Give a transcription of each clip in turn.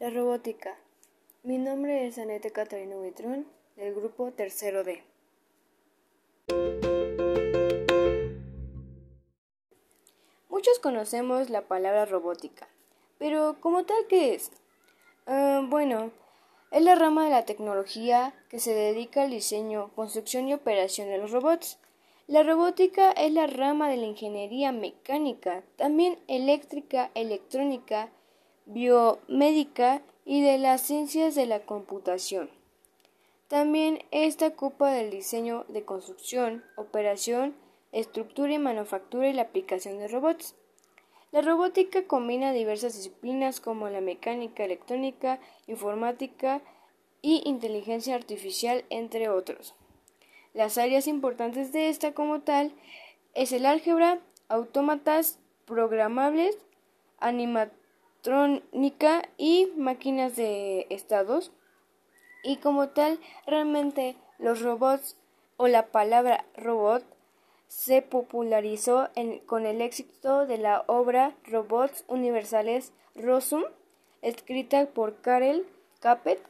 La robótica. Mi nombre es Anete Catarina Buitrón, del grupo Tercero D. Muchos conocemos la palabra robótica, pero ¿como tal qué es? Ah, bueno, es la rama de la tecnología que se dedica al diseño, construcción y operación de los robots. La robótica es la rama de la ingeniería mecánica, también eléctrica, electrónica, biomédica y de las ciencias de la computación. También esta ocupa del diseño de construcción, operación, estructura y manufactura y la aplicación de robots. La robótica combina diversas disciplinas como la mecánica, electrónica, informática y inteligencia artificial, entre otros. Las áreas importantes de esta como tal es el álgebra, autómatas programables, animatrónica y máquinas de estados. Y como tal, realmente los robots o la palabra robot se popularizó con el éxito de la obra Robots Universales Rosum, escrita por Karel Capek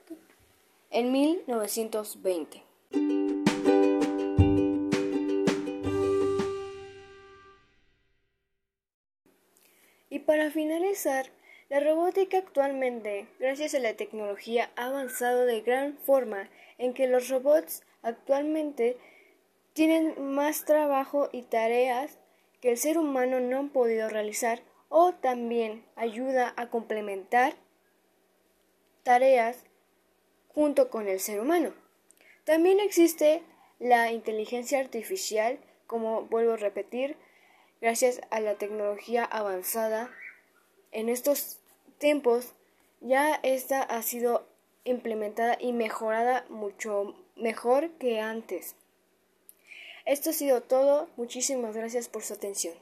en 1920. Y para finalizar, la robótica actualmente, gracias a la tecnología, ha avanzado de gran forma en que los robots actualmente tienen más trabajo y tareas que el ser humano no ha podido realizar o también ayuda a complementar tareas junto con el ser humano. También existe la inteligencia artificial, como vuelvo a repetir, gracias a la tecnología avanzada en estos tiempos ya esta ha sido implementada y mejorada mucho mejor que antes. Esto ha sido todo. Muchísimas gracias por su atención.